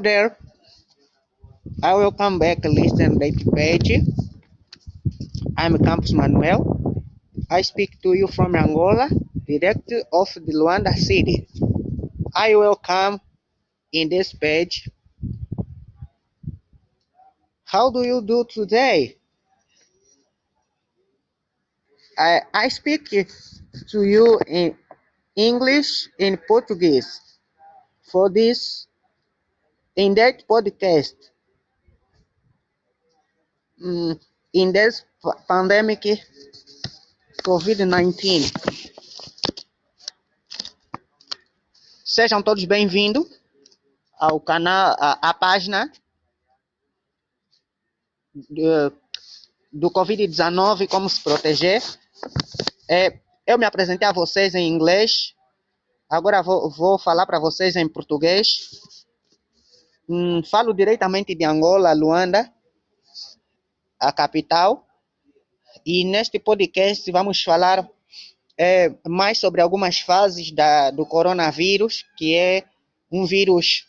there. I will come back listen date page. I'm Campus Manuel. I speak to you from Angola, direct of the Luanda city. I will come in this page. How do you do today? I, I speak to you in English and Portuguese for this in that podcast. Mm, in this pa- pandemic COVID-19. Sejam todos bem-vindos ao canal, à, à página do, do Covid-19, como se proteger. É, eu me apresentei a vocês em inglês, agora vou, vou falar para vocês em português. Hum, falo diretamente de Angola, Luanda, a capital. E neste podcast vamos falar é, mais sobre algumas fases da, do coronavírus, que é um vírus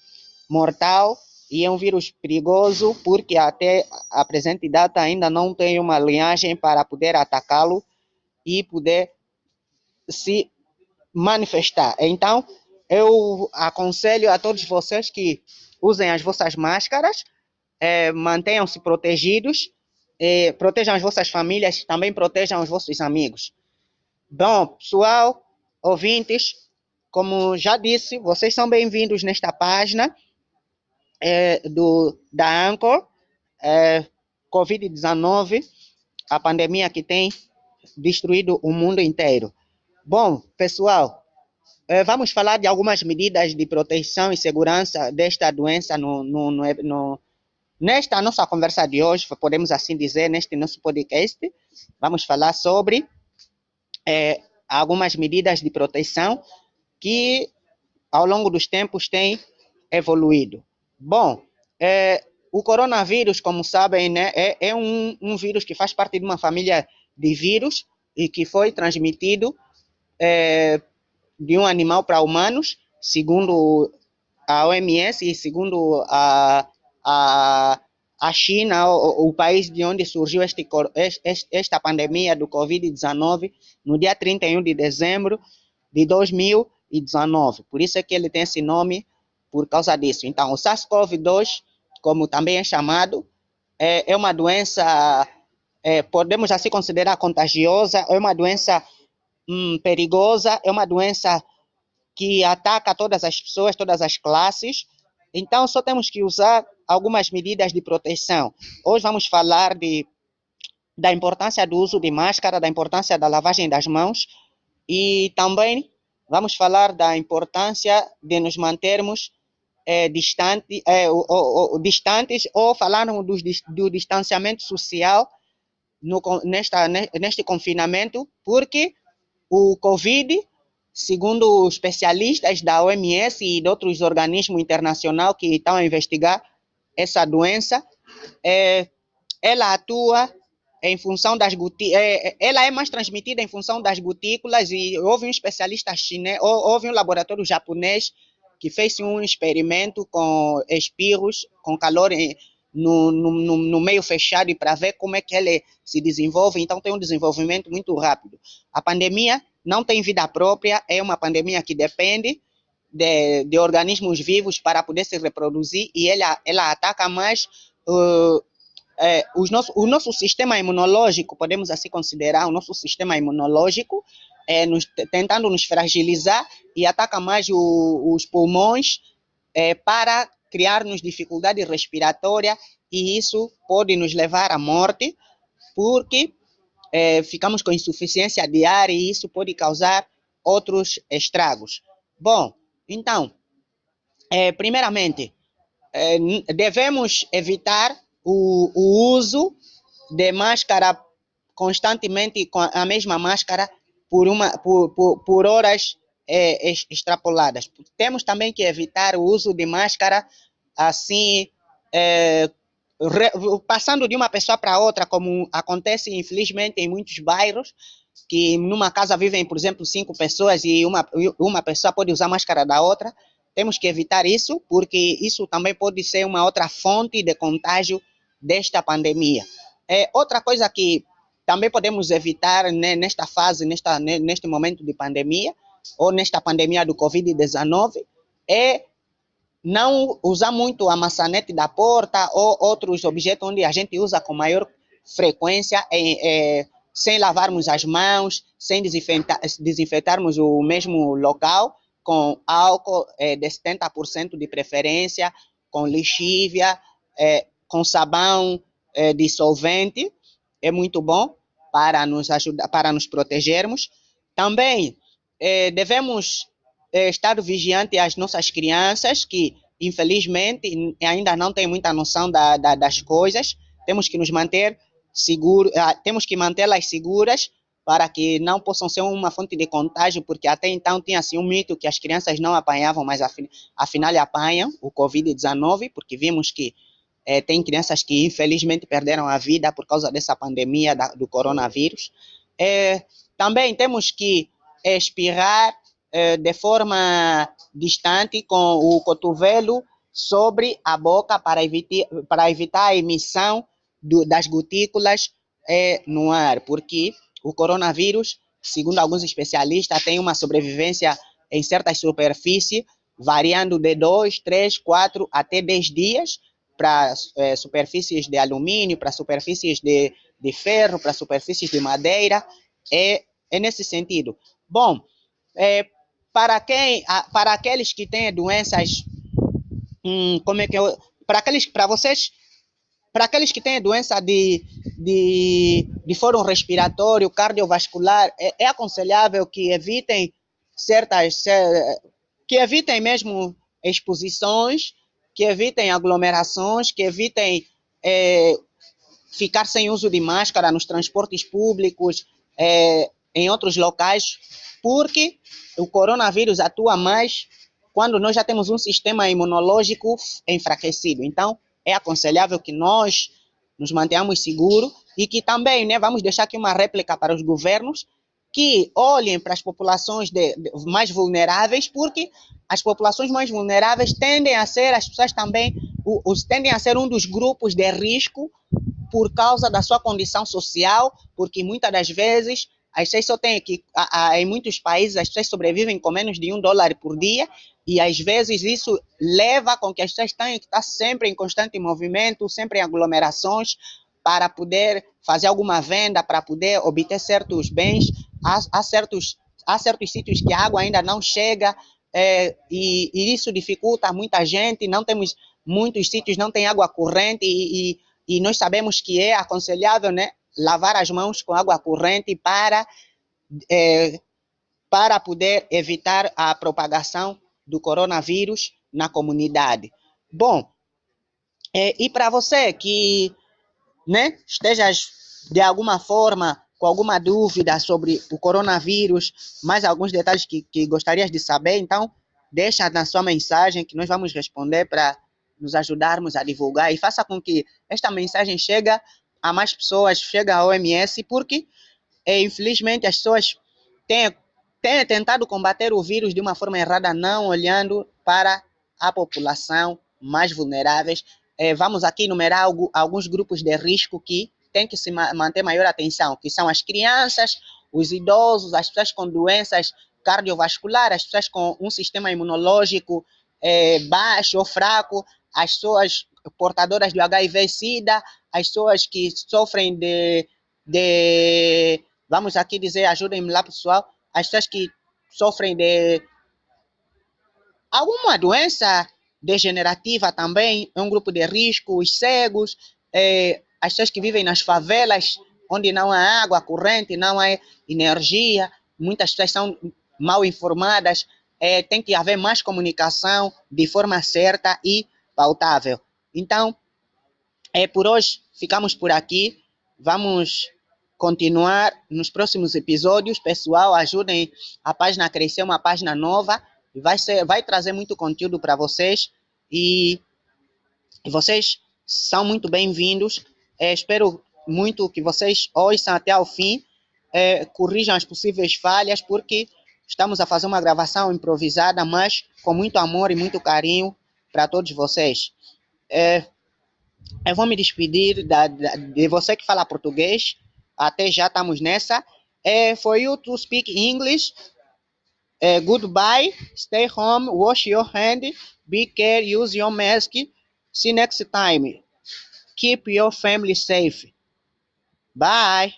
mortal e é um vírus perigoso, porque até a presente data ainda não tem uma linhagem para poder atacá-lo e poder se manifestar. Então, eu aconselho a todos vocês que usem as vossas máscaras, eh, mantenham-se protegidos, eh, protejam as vossas famílias, também protejam os vossos amigos. Bom, pessoal, ouvintes, como já disse, vocês são bem-vindos nesta página eh, do, da Anchor, eh, Covid-19, a pandemia que tem destruído o mundo inteiro. Bom, pessoal, vamos falar de algumas medidas de proteção e segurança desta doença no, no, no, nesta nossa conversa de hoje, podemos assim dizer, neste nosso podcast. Vamos falar sobre eh, algumas medidas de proteção que ao longo dos tempos têm evoluído. Bom, eh, o coronavírus, como sabem, né, é, é um, um vírus que faz parte de uma família de vírus e que foi transmitido eh, de um animal para humanos, segundo a OMS e segundo a, a, a China, o, o país de onde surgiu este, cor- es- es- esta pandemia do Covid-19, no dia 31 de dezembro de 2019. Por isso é que ele tem esse nome, por causa disso. Então, o SARS-CoV-2, como também é chamado, é, é uma doença, é, podemos assim considerar contagiosa, é uma doença hum, perigosa, é uma doença que ataca todas as pessoas, todas as classes. Então, só temos que usar algumas medidas de proteção. Hoje vamos falar de, da importância do uso de máscara, da importância da lavagem das mãos e também vamos falar da importância de nos mantermos eh, distante, eh, o- o- o- distantes ou falarmos do, do distanciamento social no, nesta, ne- neste confinamento, porque o Covid, segundo especialistas da OMS e de outros organismos internacionais que estão a investigar essa doença, é, ela atua em função das gotículas, ela é mais transmitida em função das gotículas e houve um especialista chinês, hou- houve um laboratório japonês que fez um experimento com espirros, com calor no, no, no, meio fechado e para ver como é que ele se desenvolve, então tem um desenvolvimento muito rápido. A pandemia não tem vida própria, é uma pandemia que depende de, de organismos vivos para poder se reproduzir e ela, ela ataca mais uh, é, os nosso, o nosso sistema imunológico, podemos assim considerar, o nosso sistema imunológico, é, nos, tentando nos fragilizar e ataca mais o, os pulmões é, para criar-nos dificuldade respiratória e isso pode nos levar à morte, porque é, ficamos com insuficiência de ar e isso pode causar outros estragos. Bom, então, é, primeiramente, n- devemos evitar o, o uso de máscara constantemente com a mesma máscara por, uma, por, por, por horas é, ex- extrapoladas. Temos também que evitar o uso de máscara assim, é, re- passando de uma pessoa para outra, como acontece infelizmente em muitos bairros, que numa casa vivem, por exemplo, cinco pessoas e uma, uma pessoa pode usar máscara da outra. temos que evitar isso, porque isso também pode ser uma outra fonte de contágio desta pandemia. É, outra coisa que também podemos evitar né, nesta fase, nesta, neste momento de pandemia, ou nesta pandemia do Covid-19, é não usar muito a maçanete da porta ou outros objetos onde a gente usa com maior frequência, é, é, sem lavarmos as mãos, sem desinfetar, desinfetarmos o mesmo local, com álcool é, de 70% de preferência, com lixívia, é, com sabão é, dissolvente, é muito bom para nos ajudar, para nos protegermos. Também é, devemos é, estar vigiante às nossas crianças que infelizmente ainda não têm muita noção da, da, das coisas. Temos que nos manter seguros, ah, temos que mantê-las seguras para que não possam ser uma fonte de contágio, porque até então tinha assim um mito que as crianças não apanhavam, mas afinal apanham o Covid-19, porque vimos que é, tem crianças que infelizmente perderam a vida por causa dessa pandemia da, do coronavírus. Também temos que espirrar é, de forma distante com o cotovelo sobre a boca para evitar, para evitar a emissão do, das gotículas é, no ar, porque o coronavírus, segundo alguns especialistas, tem uma sobrevivência em certas superfícies, variando de 2, 3, 4 até 10 dias para é, superfícies de alumínio, para superfícies de, de ferro, para superfícies de madeira. É, é nesse sentido. Bom, é, para, quem, para aqueles que têm doenças, hum, como é que eu, para aqueles, para vocês para aqueles que têm doença de, de, de fórum respiratório, cardiovascular, é, é aconselhável que evitem certas, que evitem mesmo exposições, que evitem aglomerações, que evitem é, ficar sem uso de máscara nos transportes públicos, é, em outros locais, porque o coronavírus atua mais quando nós já temos um sistema imunológico enfraquecido. Então, é aconselhável que nós nos mantenhamos seguros e que também né, vamos deixar aqui uma réplica para os governos que olhem para as populações de, de, mais vulneráveis, porque as populações mais vulneráveis tendem a ser, as pessoas também, os, tendem a ser um dos grupos de risco por causa da sua condição social, porque muitas das vezes as pessoas só têm que, em muitos países, as pessoas sobrevivem com menos de um dólar por dia, e às vezes isso leva com que as pessoas tenham que estar sempre em constante movimento, sempre em aglomerações, para poder fazer alguma venda, para poder obter certos bens. Há, há certos, há certos sítios que a água ainda não chega, é, e, e, isso dificulta muita gente. Não temos muitos sítios, não tem água corrente, e, e, e nós sabemos que é aconselhável né, lavar as mãos com água corrente para, é, para poder evitar a propagação do coronavírus na comunidade. Bom, é, e para você que né, esteja de alguma forma com alguma dúvida sobre o coronavírus, mais alguns detalhes que, que gostarias de saber, então deixa na sua mensagem que nós vamos responder para nos ajudarmos a divulgar e faça com que esta mensagem chegue a mais pessoas, chegue à OMS, porque é, infelizmente as pessoas têm tem tentado combater o vírus de uma forma errada, não olhando para a população mais vulneráveis. É, vamos aqui enumerar alguns grupos de risco que tem que se manter maior atenção, que são as crianças, os idosos, as pessoas com doenças cardiovasculares, as pessoas com um sistema imunológico é, baixo ou fraco, as pessoas portadoras do HIV-Sida, as pessoas que sofrem de, de vamos aqui dizer, ajudem-me lá pessoal, as pessoas que sofrem de alguma doença degenerativa também, é um grupo de risco, os cegos, é, as pessoas que vivem nas favelas, onde não há água corrente, não há energia, muitas pessoas são mal informadas, é, tem que haver mais comunicação de forma certa e pautável. Então, é, por hoje ficamos por aqui. Vamos continuar nos próximos episódios. Pessoal, ajudem a página a crescer, uma página nova. Vai, ser, vai trazer muito conteúdo para vocês. E vocês são muito bem-vindos. É, espero muito que vocês ouçam até o fim. É, corrijam as possíveis falhas, porque Estamos a fazer uma gravação improvisada, mas com muito amor e muito carinho para todos vocês. É, eu vou me despedir da, da, de você que fala português. Até já estamos nessa. É, for you to speak English, é, goodbye, stay home, wash your hand, be care, use your mask. See next time. Keep your family safe. Bye.